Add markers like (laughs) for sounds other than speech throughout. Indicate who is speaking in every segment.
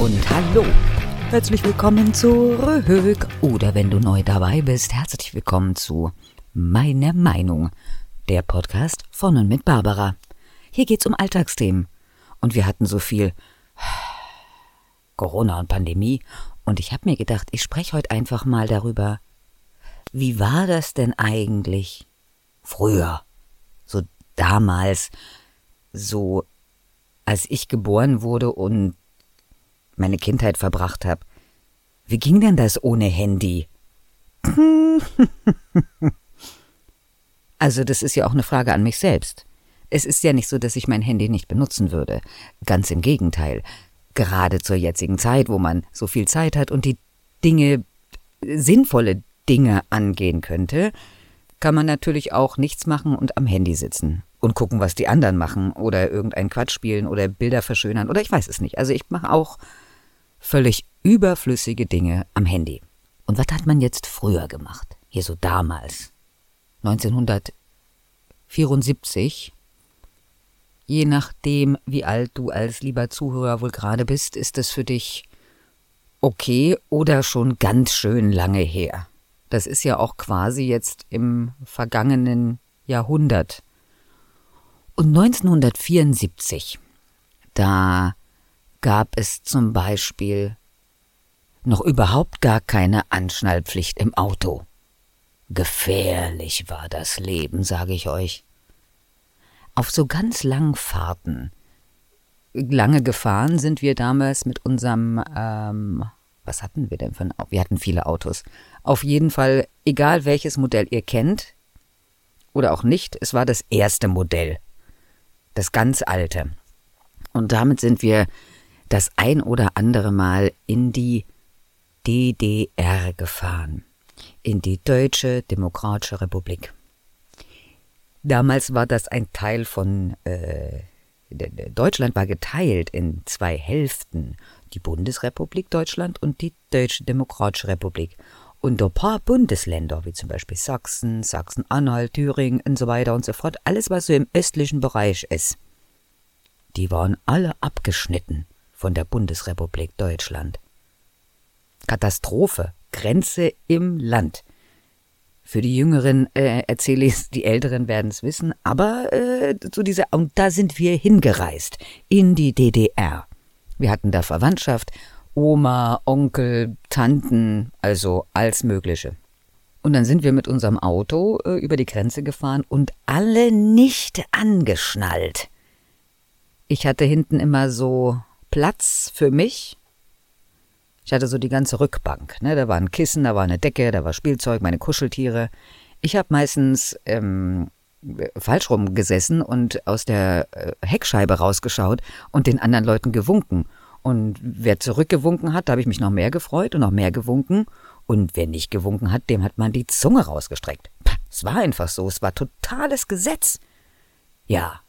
Speaker 1: und hallo. Herzlich willkommen zurück. Oder wenn du neu dabei bist, herzlich willkommen zu Meine Meinung, der Podcast von und mit Barbara. Hier geht's um Alltagsthemen. Und wir hatten so viel Corona und Pandemie. Und ich habe mir gedacht, ich spreche heute einfach mal darüber, wie war das denn eigentlich früher? So damals, so als ich geboren wurde und meine Kindheit verbracht habe. Wie ging denn das ohne Handy? (laughs) also das ist ja auch eine Frage an mich selbst. Es ist ja nicht so, dass ich mein Handy nicht benutzen würde. Ganz im Gegenteil. Gerade zur jetzigen Zeit, wo man so viel Zeit hat und die Dinge, sinnvolle Dinge angehen könnte, kann man natürlich auch nichts machen und am Handy sitzen und gucken, was die anderen machen oder irgendeinen Quatsch spielen oder Bilder verschönern oder ich weiß es nicht. Also ich mache auch völlig überflüssige Dinge am Handy. Und was hat man jetzt früher gemacht? Hier so damals. 1974. Je nachdem, wie alt du als lieber Zuhörer wohl gerade bist, ist es für dich okay oder schon ganz schön lange her. Das ist ja auch quasi jetzt im vergangenen Jahrhundert. Und 1974, da gab es zum Beispiel noch überhaupt gar keine Anschnallpflicht im Auto. Gefährlich war das Leben, sage ich euch. Auf so ganz langen Fahrten, lange gefahren sind wir damals mit unserem, ähm, was hatten wir denn für ein Auto? Wir hatten viele Autos. Auf jeden Fall, egal welches Modell ihr kennt oder auch nicht, es war das erste Modell. Das ganz alte. Und damit sind wir das ein oder andere Mal in die DDR gefahren, in die Deutsche Demokratische Republik. Damals war das ein Teil von äh, Deutschland war geteilt in zwei Hälften, die Bundesrepublik Deutschland und die Deutsche Demokratische Republik. Und ein paar Bundesländer, wie zum Beispiel Sachsen, Sachsen-Anhalt, Thüringen und so weiter und so fort, alles, was so im östlichen Bereich ist, die waren alle abgeschnitten von der Bundesrepublik Deutschland. Katastrophe, Grenze im Land. Für die Jüngeren äh, erzähle ich es, die Älteren werden es wissen, aber äh, zu dieser, und da sind wir hingereist, in die DDR. Wir hatten da Verwandtschaft, Oma, Onkel, Tanten, also alles Mögliche. Und dann sind wir mit unserem Auto äh, über die Grenze gefahren und alle nicht angeschnallt. Ich hatte hinten immer so Platz für mich. Ich hatte so die ganze Rückbank. Ne? Da war ein Kissen, da war eine Decke, da war Spielzeug, meine Kuscheltiere. Ich habe meistens ähm, falsch rum gesessen und aus der äh, Heckscheibe rausgeschaut und den anderen Leuten gewunken. Und wer zurückgewunken hat, da habe ich mich noch mehr gefreut und noch mehr gewunken. Und wer nicht gewunken hat, dem hat man die Zunge rausgestreckt. Es war einfach so, es war totales Gesetz. Ja,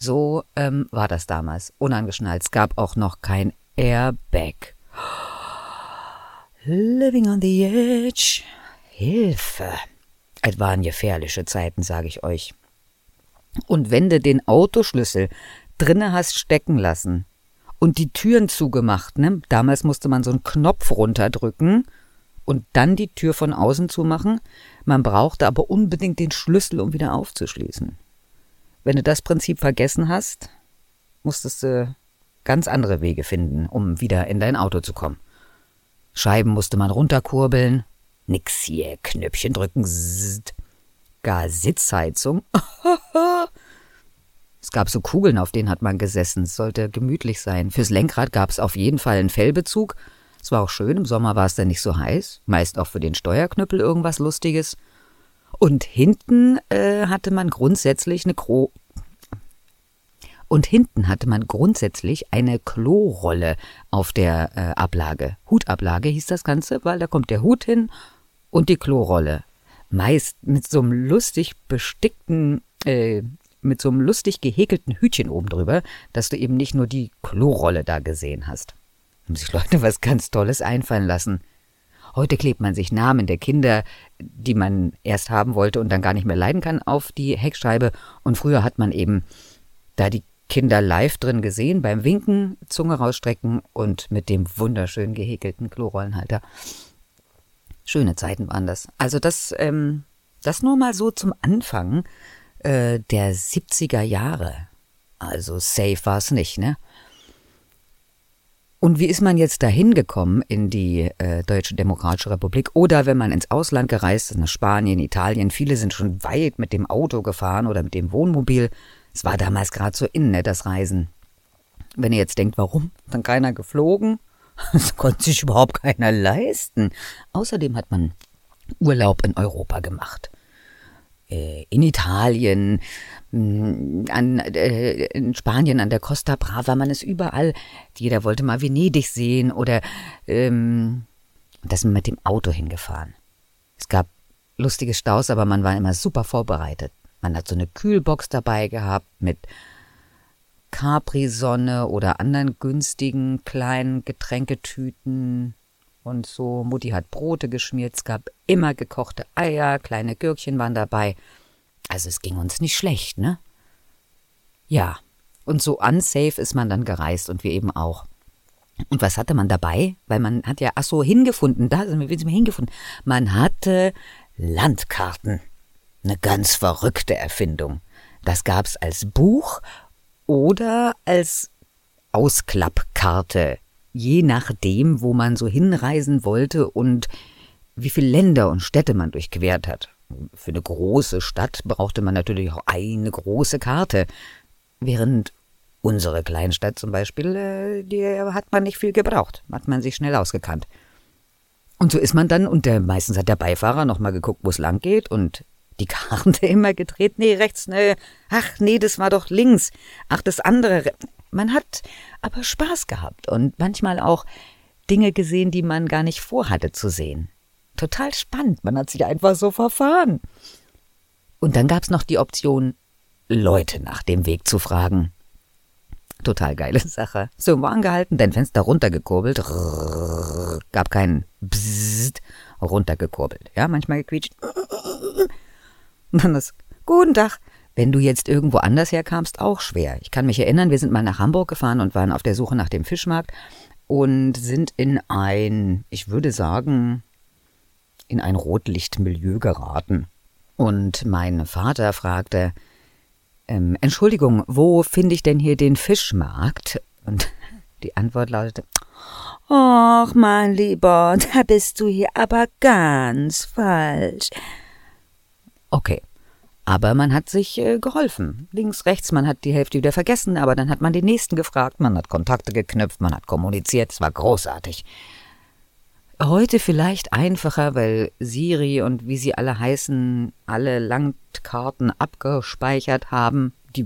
Speaker 1: so ähm, war das damals. Unangeschnallt. Es gab auch noch kein Airbag. Living on the edge. Hilfe. Es waren gefährliche Zeiten, sage ich euch. Und wenn du den Autoschlüssel drinne hast stecken lassen und die Türen zugemacht, ne? Damals musste man so einen Knopf runterdrücken und dann die Tür von außen zumachen. Man brauchte aber unbedingt den Schlüssel, um wieder aufzuschließen. Wenn du das Prinzip vergessen hast, musstest du ganz andere Wege finden, um wieder in dein Auto zu kommen. Scheiben musste man runterkurbeln. Nix hier, Knöpfchen drücken. Zzzt. Gar Sitzheizung. (laughs) es gab so Kugeln, auf denen hat man gesessen. Es sollte gemütlich sein. Fürs Lenkrad gab es auf jeden Fall einen Fellbezug. Es war auch schön, im Sommer war es dann nicht so heiß. Meist auch für den Steuerknüppel irgendwas Lustiges. Und hinten äh, hatte man grundsätzlich eine Kro und hinten hatte man grundsätzlich eine Klorolle auf der äh, Ablage. Hutablage hieß das Ganze, weil da kommt der Hut hin und die Klorolle. Meist mit so einem lustig bestickten, äh, mit so einem lustig gehäkelten Hütchen oben drüber, dass du eben nicht nur die Klorolle da gesehen hast. Haben sich Leute was ganz Tolles einfallen lassen. Heute klebt man sich Namen der Kinder, die man erst haben wollte und dann gar nicht mehr leiden kann, auf die Heckscheibe. Und früher hat man eben da die Kinder live drin gesehen, beim Winken, Zunge rausstrecken und mit dem wunderschön gehäkelten Klorollenhalter. Schöne Zeiten waren das. Also das, ähm, das nur mal so zum Anfang äh, der 70er Jahre. Also safe war es nicht, ne? Und wie ist man jetzt dahin gekommen in die äh, Deutsche Demokratische Republik? Oder wenn man ins Ausland gereist ist, nach Spanien, Italien, viele sind schon weit mit dem Auto gefahren oder mit dem Wohnmobil. Es war damals gerade so innen, ne, das Reisen. Wenn ihr jetzt denkt, warum? Dann keiner geflogen? (laughs) Das konnte sich überhaupt keiner leisten. Außerdem hat man Urlaub in Europa gemacht. Äh, in Italien, mm, an, äh, in Spanien, an der Costa Brava, man ist überall. Jeder wollte mal Venedig sehen oder ähm, das mit dem Auto hingefahren. Es gab lustige Staus, aber man war immer super vorbereitet. Man hat so eine Kühlbox dabei gehabt mit Capri-Sonne oder anderen günstigen kleinen Getränketüten und so. Mutti hat Brote geschmiert, es gab immer gekochte Eier, kleine Gürkchen waren dabei. Also es ging uns nicht schlecht, ne? Ja, und so unsafe ist man dann gereist und wir eben auch. Und was hatte man dabei? Weil man hat ja, ach so, hingefunden, da sind wir, sind wir hingefunden. Man hatte Landkarten. Eine ganz verrückte Erfindung. Das gab's als Buch oder als Ausklappkarte, je nachdem, wo man so hinreisen wollte und wie viele Länder und Städte man durchquert hat. Für eine große Stadt brauchte man natürlich auch eine große Karte, während unsere Kleinstadt zum Beispiel, äh, die hat man nicht viel gebraucht, hat man sich schnell ausgekannt. Und so ist man dann, und der, meistens hat der Beifahrer nochmal geguckt, wo es lang geht, und die Karte (laughs) immer gedreht. Nee, rechts, nee. Ach, nee, das war doch links. Ach, das andere. Man hat aber Spaß gehabt und manchmal auch Dinge gesehen, die man gar nicht vorhatte zu sehen. Total spannend. Man hat sich einfach so verfahren. Und dann gab's noch die Option, Leute nach dem Weg zu fragen. Total geile Sache. So, war angehalten, dein Fenster runtergekurbelt. Gab keinen Bzzzt, runtergekurbelt. Ja, manchmal gequietscht. Und dann das, guten Tag. Wenn du jetzt irgendwo anders herkamst, auch schwer. Ich kann mich erinnern, wir sind mal nach Hamburg gefahren und waren auf der Suche nach dem Fischmarkt und sind in ein, ich würde sagen, in ein Rotlichtmilieu geraten. Und mein Vater fragte, ähm, Entschuldigung, wo finde ich denn hier den Fischmarkt? Und (laughs) die Antwort lautete, Ach, mein Lieber, da bist du hier aber ganz falsch. Okay. Aber man hat sich äh, geholfen. Links, rechts, man hat die Hälfte wieder vergessen, aber dann hat man den nächsten gefragt, man hat Kontakte geknüpft, man hat kommuniziert, es war großartig. Heute vielleicht einfacher, weil Siri und wie sie alle heißen, alle Landkarten abgespeichert haben. Die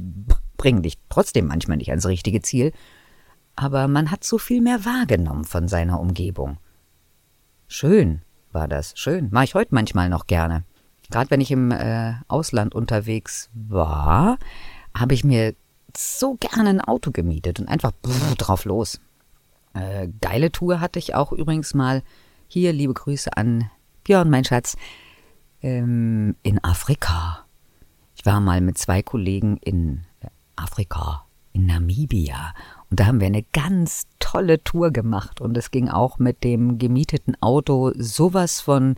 Speaker 1: bringen dich trotzdem manchmal nicht ans richtige Ziel. Aber man hat so viel mehr wahrgenommen von seiner Umgebung. Schön war das, schön. Mach ich heute manchmal noch gerne. Gerade wenn ich im äh, Ausland unterwegs war, habe ich mir so gerne ein Auto gemietet und einfach drauf los. Äh, geile Tour hatte ich auch übrigens mal. Hier liebe Grüße an Björn, mein Schatz, ähm, in Afrika. Ich war mal mit zwei Kollegen in Afrika, in Namibia. Und da haben wir eine ganz tolle Tour gemacht. Und es ging auch mit dem gemieteten Auto sowas von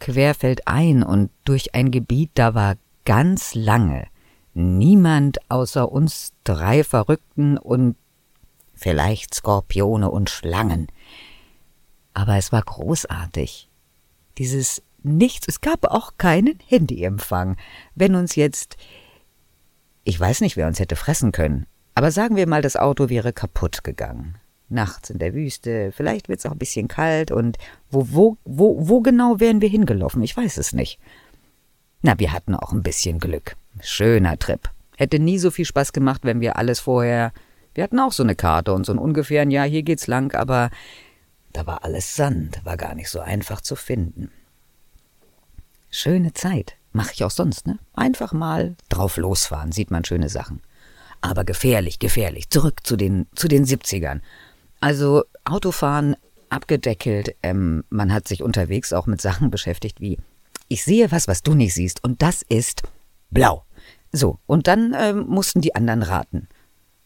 Speaker 1: querfeldein und durch ein Gebiet, da war ganz lange niemand außer uns drei Verrückten und vielleicht Skorpione und Schlangen. Aber es war großartig. Dieses Nichts, es gab auch keinen Handyempfang. Wenn uns jetzt, ich weiß nicht, wer uns hätte fressen können, aber sagen wir mal, das Auto wäre kaputt gegangen nachts in der Wüste, vielleicht wird es auch ein bisschen kalt und wo, wo, wo, wo genau wären wir hingelaufen? Ich weiß es nicht. Na, wir hatten auch ein bisschen Glück. Schöner Trip. Hätte nie so viel Spaß gemacht, wenn wir alles vorher. Wir hatten auch so eine Karte und so ein ungefähren, ja, hier geht's lang, aber da war alles Sand, war gar nicht so einfach zu finden. Schöne Zeit. Mache ich auch sonst, ne? Einfach mal drauf losfahren, sieht man schöne Sachen. Aber gefährlich, gefährlich. Zurück zu den, zu den 70ern. Also Autofahren abgedeckelt. Ähm, man hat sich unterwegs auch mit Sachen beschäftigt wie ich sehe was, was du nicht siehst, und das ist blau. So, und dann ähm, mussten die anderen raten.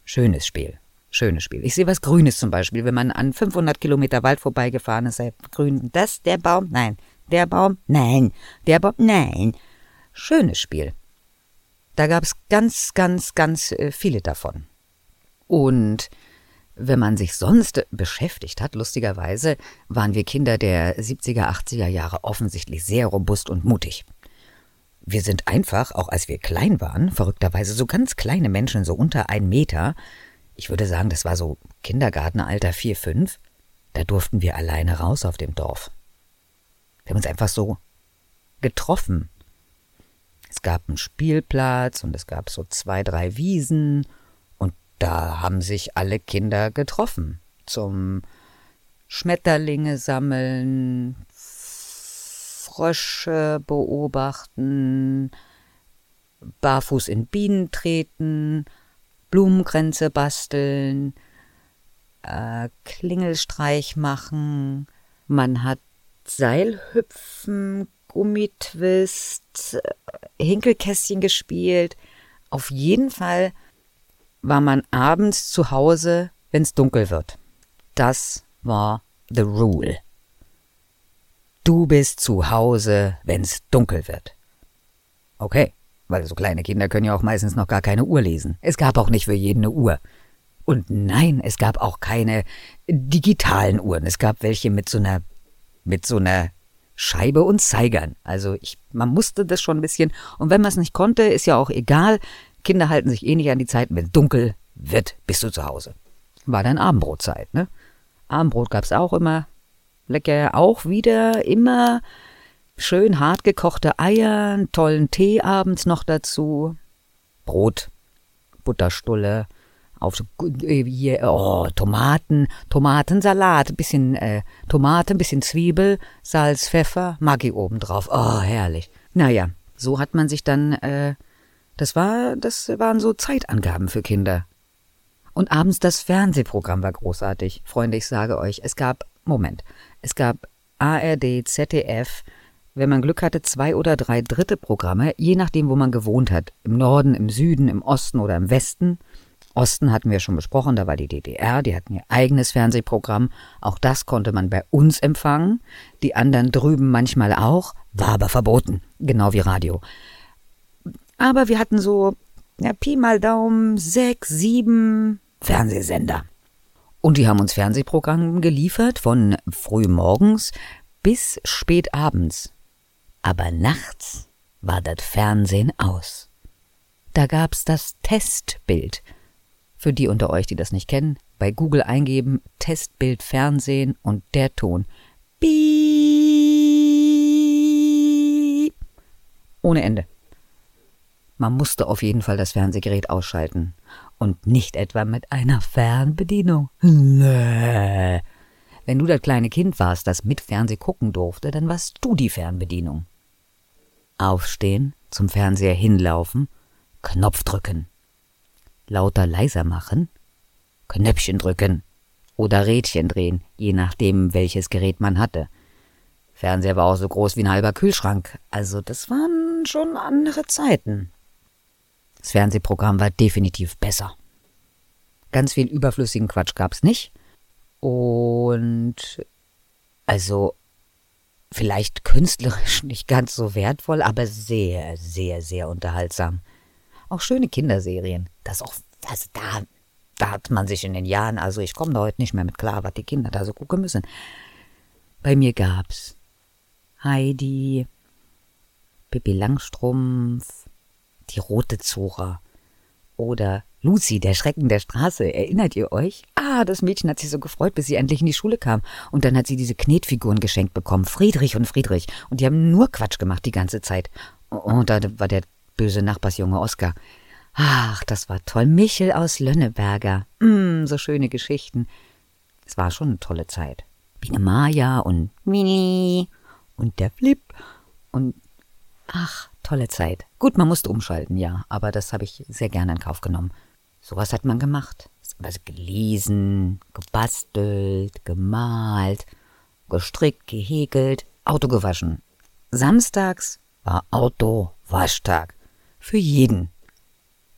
Speaker 1: Schönes Spiel. Schönes Spiel. Ich sehe was Grünes zum Beispiel, wenn man an 500 Kilometer Wald vorbeigefahren ist, grün, das, der Baum, nein, der Baum, nein, der Baum, nein. Schönes Spiel. Da gab es ganz, ganz, ganz äh, viele davon. Und wenn man sich sonst beschäftigt hat, lustigerweise, waren wir Kinder der 70er, 80er Jahre offensichtlich sehr robust und mutig. Wir sind einfach, auch als wir klein waren, verrückterweise so ganz kleine Menschen, so unter ein Meter, ich würde sagen, das war so Kindergartenalter vier, fünf, da durften wir alleine raus auf dem Dorf. Wir haben uns einfach so getroffen. Es gab einen Spielplatz und es gab so zwei, drei Wiesen da haben sich alle Kinder getroffen zum Schmetterlinge sammeln, Frösche beobachten, barfuß in Bienen treten, Blumenkränze basteln, äh, Klingelstreich machen, man hat Seilhüpfen, Gummitwist, äh, Hinkelkästchen gespielt. Auf jeden Fall war man abends zu Hause, wenn's dunkel wird. Das war the rule. Du bist zu Hause, wenn's dunkel wird. Okay. Weil so kleine Kinder können ja auch meistens noch gar keine Uhr lesen. Es gab auch nicht für jeden eine Uhr. Und nein, es gab auch keine digitalen Uhren. Es gab welche mit so einer, mit so einer Scheibe und Zeigern. Also ich, man musste das schon ein bisschen. Und wenn man es nicht konnte, ist ja auch egal. Kinder halten sich eh nicht an die Zeiten. Wenn dunkel wird, bist du zu Hause. War dann Abendbrotzeit, ne? Abendbrot gab's auch immer. Lecker, auch wieder immer Schön hart gekochte Eier, tollen Tee abends noch dazu. Brot, Butterstulle, auf äh, hier, oh, Tomaten, Tomatensalat, bisschen äh, Tomate, bisschen Zwiebel, Salz, Pfeffer, Maggi obendrauf. Oh, herrlich. Naja, so hat man sich dann, äh, das war, das waren so Zeitangaben für Kinder. Und abends das Fernsehprogramm war großartig. Freunde, ich sage euch, es gab, Moment, es gab ARD, ZDF, wenn man Glück hatte, zwei oder drei dritte Programme, je nachdem, wo man gewohnt hat. Im Norden, im Süden, im Osten oder im Westen. Osten hatten wir schon besprochen, da war die DDR, die hatten ihr eigenes Fernsehprogramm. Auch das konnte man bei uns empfangen. Die anderen drüben manchmal auch, war aber verboten, genau wie Radio. Aber wir hatten so, ja, Pi mal Daumen, sechs, sieben Fernsehsender. Und die haben uns Fernsehprogramme geliefert von früh morgens bis spät abends. Aber nachts war das Fernsehen aus. Da gab's das Testbild. Für die unter euch, die das nicht kennen, bei Google eingeben Testbild Fernsehen und der Ton. Piep. Ohne Ende. Man musste auf jeden Fall das Fernsehgerät ausschalten. Und nicht etwa mit einer Fernbedienung. Wenn du das kleine Kind warst, das mit Fernseh gucken durfte, dann warst du die Fernbedienung. Aufstehen, zum Fernseher hinlaufen, Knopf drücken. Lauter leiser machen, Knöpfchen drücken oder Rädchen drehen, je nachdem, welches Gerät man hatte. Fernseher war auch so groß wie ein halber Kühlschrank, also das waren schon andere Zeiten. Das Fernsehprogramm war definitiv besser. Ganz viel überflüssigen Quatsch gab's nicht. Und also vielleicht künstlerisch (laughs) nicht ganz so wertvoll, aber sehr, sehr, sehr unterhaltsam. Auch schöne Kinderserien. Das auch, das da, da hat man sich in den Jahren, also ich komme da heute nicht mehr mit klar, was die Kinder da so gucken müssen. Bei mir gab's Heidi, Pippi Langstrumpf, die rote Zora oder Lucy, der Schrecken der Straße, erinnert ihr euch? Ah, das Mädchen hat sich so gefreut, bis sie endlich in die Schule kam. Und dann hat sie diese Knetfiguren geschenkt bekommen, Friedrich und Friedrich. Und die haben nur Quatsch gemacht die ganze Zeit. Und da war der böse Nachbarsjunge Oskar. Ach, das war toll. Michel aus Lönneberger. Mm, so schöne Geschichten. Es war schon eine tolle Zeit. Biene Maya und Mini und der Flip und ach, tolle Zeit. Gut, man musste umschalten, ja, aber das habe ich sehr gerne in Kauf genommen. Sowas hat man gemacht. Also gelesen, gebastelt, gemalt, gestrickt, gehäkelt, Auto gewaschen. Samstags war Autowaschtag. Für jeden.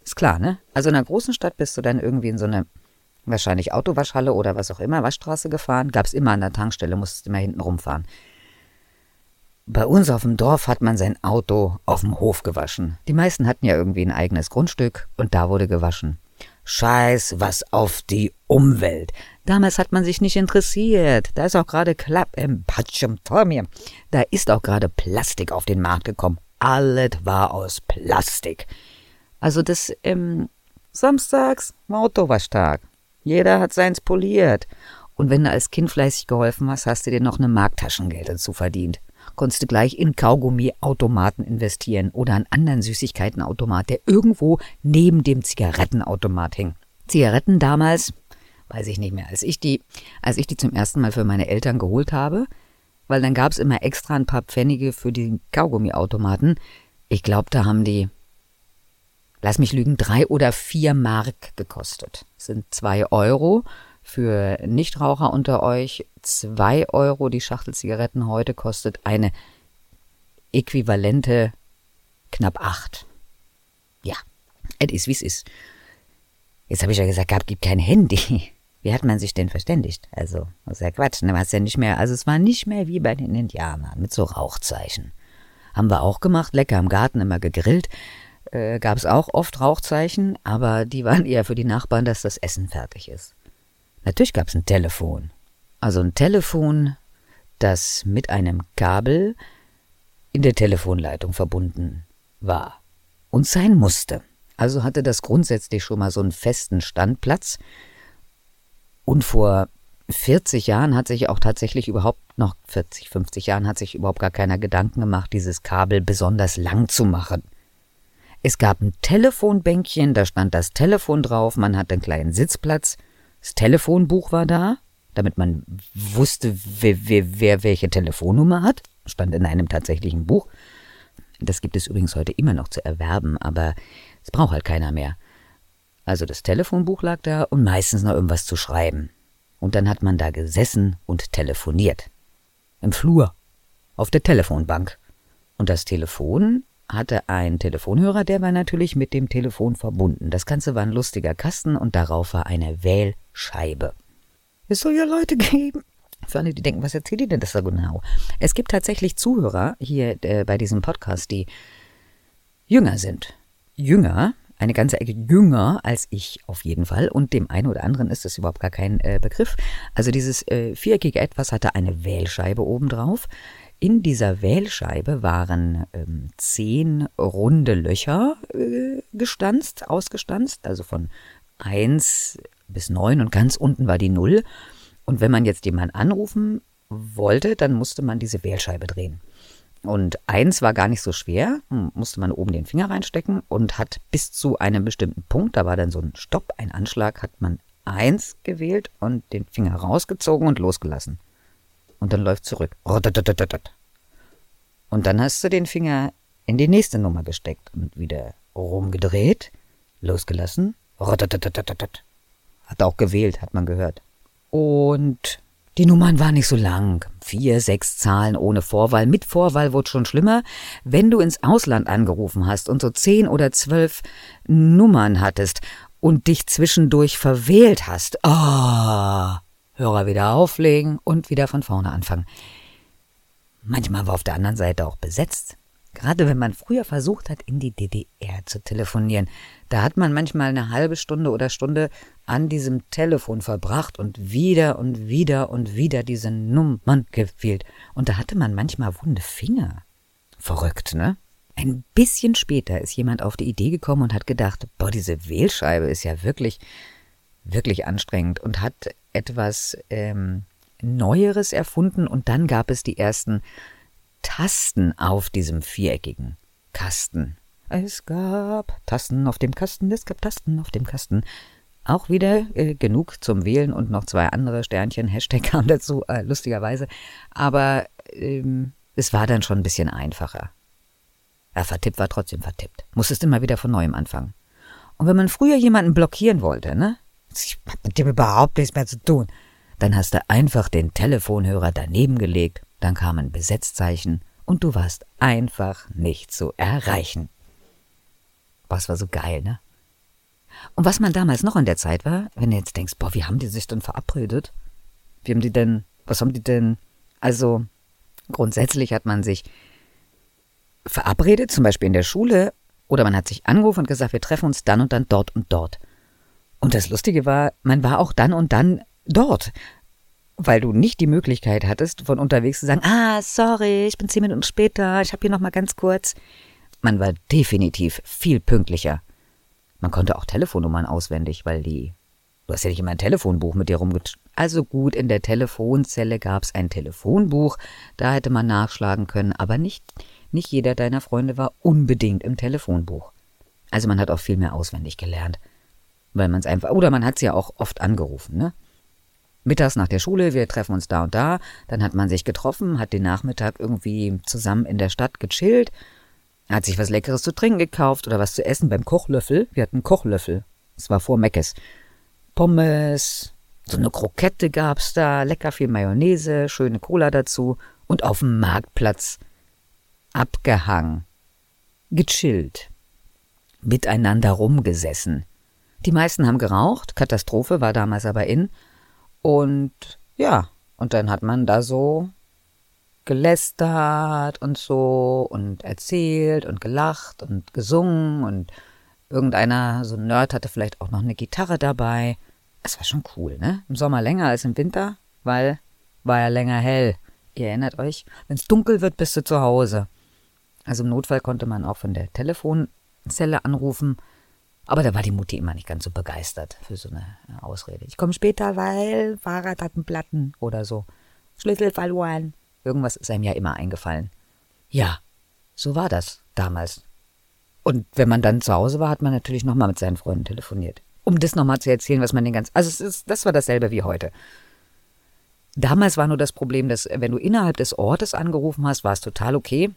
Speaker 1: Ist klar, ne? Also in einer großen Stadt bist du dann irgendwie in so eine wahrscheinlich Autowaschhalle oder was auch immer, Waschstraße gefahren. Gab's immer an der Tankstelle, musstest immer hinten rumfahren. Bei uns auf dem Dorf hat man sein Auto auf dem Hof gewaschen. Die meisten hatten ja irgendwie ein eigenes Grundstück und da wurde gewaschen. Scheiß was auf die Umwelt. Damals hat man sich nicht interessiert. Da ist auch gerade Klapp im Patschum vor mir. Da ist auch gerade Plastik auf den Markt gekommen. Alles war aus Plastik. Also das ähm, samstags Autowaschtag. Jeder hat seins poliert. Und wenn du als Kind fleißig geholfen hast, hast du dir noch eine Marktaschengeld dazu verdient. Konntest du gleich in Kaugummiautomaten investieren oder an anderen Süßigkeitenautomat, der irgendwo neben dem Zigarettenautomat hing. Zigaretten damals, weiß ich nicht mehr, als ich die, als ich die zum ersten Mal für meine Eltern geholt habe, weil dann gab's immer extra ein paar Pfennige für die Kaugummiautomaten. Ich glaube, da haben die lass mich lügen, drei oder vier Mark gekostet. Das sind zwei Euro. Für Nichtraucher unter euch zwei Euro die Schachtel Zigaretten heute kostet eine äquivalente knapp acht. Ja, es ist wie es ist. Jetzt habe ich ja gesagt, gab gibt kein Handy. Wie hat man sich denn verständigt? Also, das ist ja Quatsch, ne? Was ja nicht mehr, also es war nicht mehr wie bei den Indianern mit so Rauchzeichen. Haben wir auch gemacht, lecker im Garten immer gegrillt äh, gab es auch oft Rauchzeichen, aber die waren eher für die Nachbarn, dass das Essen fertig ist. Natürlich gab es ein Telefon. Also ein Telefon, das mit einem Kabel in der Telefonleitung verbunden war und sein musste. Also hatte das grundsätzlich schon mal so einen festen Standplatz. Und vor 40 Jahren hat sich auch tatsächlich überhaupt noch 40, 50 Jahren hat sich überhaupt gar keiner Gedanken gemacht, dieses Kabel besonders lang zu machen. Es gab ein Telefonbänkchen, da stand das Telefon drauf, man hatte einen kleinen Sitzplatz, das Telefonbuch war da, damit man wusste, wer, wer, wer welche Telefonnummer hat, stand in einem tatsächlichen Buch. Das gibt es übrigens heute immer noch zu erwerben, aber es braucht halt keiner mehr. Also das Telefonbuch lag da und meistens noch irgendwas zu schreiben. Und dann hat man da gesessen und telefoniert. Im Flur. Auf der Telefonbank. Und das Telefon hatte ein Telefonhörer, der war natürlich mit dem Telefon verbunden. Das Ganze war ein lustiger Kasten und darauf war eine Wählscheibe. Es soll ja Leute (laughs) geben. Für alle, die denken, was erzählt die denn das so genau? Es gibt tatsächlich Zuhörer hier äh, bei diesem Podcast, die jünger sind. Jünger, eine ganze Ecke jünger als ich auf jeden Fall. Und dem einen oder anderen ist das überhaupt gar kein äh, Begriff. Also dieses äh, viereckige Etwas hatte eine Wählscheibe obendrauf. In dieser Wählscheibe waren ähm, zehn runde Löcher äh, gestanzt, ausgestanzt, also von eins bis neun und ganz unten war die Null. Und wenn man jetzt jemanden anrufen wollte, dann musste man diese Wählscheibe drehen. Und eins war gar nicht so schwer, hm, musste man oben den Finger reinstecken und hat bis zu einem bestimmten Punkt, da war dann so ein Stopp, ein Anschlag, hat man eins gewählt und den Finger rausgezogen und losgelassen und dann läuft zurück. Und dann hast du den Finger in die nächste Nummer gesteckt und wieder rumgedreht, losgelassen. Hat auch gewählt, hat man gehört. Und die Nummern waren nicht so lang. Vier, sechs Zahlen ohne Vorwahl. Mit Vorwahl wurde schon schlimmer. Wenn du ins Ausland angerufen hast und so zehn oder zwölf Nummern hattest und dich zwischendurch verwählt hast, ah, oh, Hörer wieder auflegen und wieder von vorne anfangen. Manchmal war auf der anderen Seite auch besetzt. Gerade wenn man früher versucht hat, in die DDR zu telefonieren, da hat man manchmal eine halbe Stunde oder Stunde an diesem Telefon verbracht und wieder und wieder und wieder diese Nummern gewählt. Und da hatte man manchmal wunde Finger. Verrückt, ne? Ein bisschen später ist jemand auf die Idee gekommen und hat gedacht, boah, diese Wählscheibe ist ja wirklich, wirklich anstrengend und hat etwas ähm, Neueres erfunden und dann gab es die ersten Tasten auf diesem viereckigen Kasten. Es gab Tasten auf dem Kasten, es gab Tasten auf dem Kasten. Auch wieder äh, genug zum Wählen und noch zwei andere Sternchen, Hashtag kam dazu, äh, lustigerweise. Aber ähm, es war dann schon ein bisschen einfacher. Ja, vertippt war trotzdem vertippt. Musstest immer wieder von neuem anfangen. Und wenn man früher jemanden blockieren wollte, ne? Ich hab mit dem überhaupt nichts mehr zu tun. Dann hast du einfach den Telefonhörer daneben gelegt, dann kam ein Besetzzeichen und du warst einfach nicht zu erreichen. Was war so geil, ne? Und was man damals noch in der Zeit war, wenn du jetzt denkst, boah, wie haben die sich denn verabredet? Wie haben die denn, was haben die denn? Also, grundsätzlich hat man sich verabredet, zum Beispiel in der Schule, oder man hat sich angerufen und gesagt, wir treffen uns dann und dann dort und dort. Und das Lustige war, man war auch dann und dann dort, weil du nicht die Möglichkeit hattest, von unterwegs zu sagen, ah, sorry, ich bin zehn Minuten später, ich habe hier noch mal ganz kurz. Man war definitiv viel pünktlicher. Man konnte auch Telefonnummern auswendig, weil die, du hast ja nicht immer ein Telefonbuch mit dir rumget. Also gut, in der Telefonzelle gab's ein Telefonbuch, da hätte man nachschlagen können, aber nicht, nicht jeder deiner Freunde war unbedingt im Telefonbuch. Also man hat auch viel mehr auswendig gelernt weil man es einfach, oder man hat es ja auch oft angerufen, ne? Mittags nach der Schule, wir treffen uns da und da, dann hat man sich getroffen, hat den Nachmittag irgendwie zusammen in der Stadt gechillt, hat sich was Leckeres zu trinken gekauft oder was zu essen beim Kochlöffel. Wir hatten Kochlöffel. Es war vor Meckes. Pommes, so eine Krokette gab's da, lecker viel Mayonnaise, schöne Cola dazu und auf dem Marktplatz abgehangen, gechillt, miteinander rumgesessen. Die meisten haben geraucht, Katastrophe war damals aber in. Und ja, und dann hat man da so gelästert und so und erzählt und gelacht und gesungen und irgendeiner, so ein Nerd, hatte vielleicht auch noch eine Gitarre dabei. Es war schon cool, ne? Im Sommer länger als im Winter, weil war ja länger hell. Ihr erinnert euch? Wenn es dunkel wird, bist du zu Hause. Also im Notfall konnte man auch von der Telefonzelle anrufen aber da war die Mutti immer nicht ganz so begeistert für so eine Ausrede. Ich komme später, weil Fahrrad hat einen Platten oder so. Schlüssel verloren. Irgendwas ist einem ja immer eingefallen. Ja, so war das damals. Und wenn man dann zu Hause war, hat man natürlich nochmal mit seinen Freunden telefoniert. Um das nochmal zu erzählen, was man den ganzen. Also ist, das war dasselbe wie heute. Damals war nur das Problem, dass wenn du innerhalb des Ortes angerufen hast, war es total okay.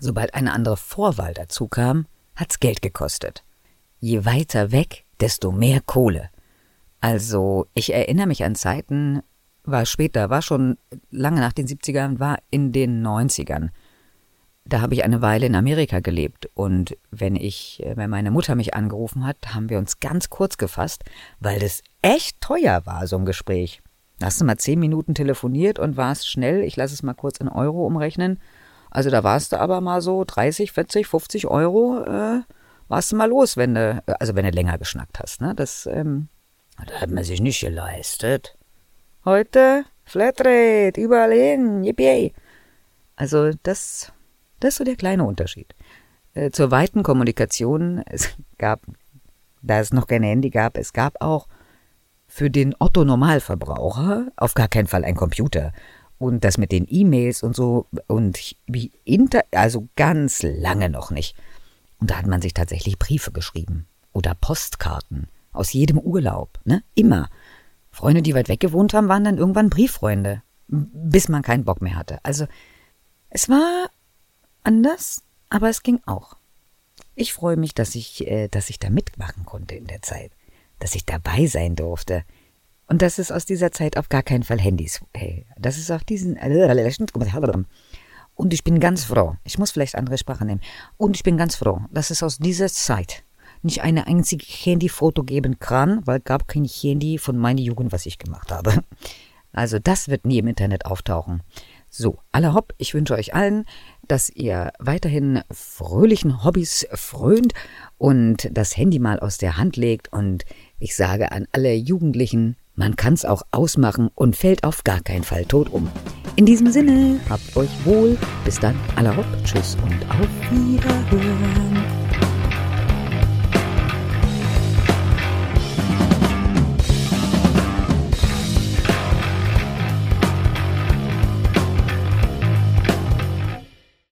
Speaker 1: Sobald eine andere Vorwahl dazu kam, hat's Geld gekostet je weiter weg, desto mehr Kohle. Also, ich erinnere mich an Zeiten, war später, war schon lange nach den 70ern, war in den 90ern. Da habe ich eine Weile in Amerika gelebt und wenn ich, äh, wenn meine Mutter mich angerufen hat, haben wir uns ganz kurz gefasst, weil das echt teuer war, so ein Gespräch. Hast du mal zehn Minuten telefoniert und warst schnell, ich lasse es mal kurz in Euro umrechnen. Also da warst du aber mal so 30, 40, 50 Euro äh, warst du mal los, wenn du, also wenn du länger geschnackt hast, ne? Das, ähm, das hat man sich nicht geleistet. Heute Flatrate, überall hin, yippie. Also das, das ist so der kleine Unterschied. Äh, zur weiten Kommunikation, (laughs) es gab, da es noch kein Handy gab, es gab auch für den Otto-Normalverbraucher auf gar keinen Fall ein Computer. Und das mit den E-Mails und so und wie inter, also ganz lange noch nicht. Und da hat man sich tatsächlich Briefe geschrieben oder Postkarten aus jedem Urlaub, ne? Immer. Freunde, die weit weg gewohnt haben, waren dann irgendwann Brieffreunde, bis man keinen Bock mehr hatte. Also es war anders, aber es ging auch. Ich freue mich, dass ich, äh, dass ich da mitmachen konnte in der Zeit, dass ich dabei sein durfte. Und dass es aus dieser Zeit auf gar keinen Fall Handys, hey, das ist auf diesen, und ich bin ganz froh, ich muss vielleicht andere Sprache nehmen, und ich bin ganz froh, dass es aus dieser Zeit nicht eine einzige Handyfoto geben kann, weil gab kein Handy von meiner Jugend, was ich gemacht habe. Also das wird nie im Internet auftauchen. So, alle hopp, ich wünsche euch allen, dass ihr weiterhin fröhlichen Hobbys frönt und das Handy mal aus der Hand legt und ich sage an alle Jugendlichen, man kann's auch ausmachen und fällt auf gar keinen Fall tot um. In diesem Sinne, habt euch wohl. Bis dann, aller hopp, tschüss und auf Wiederhören.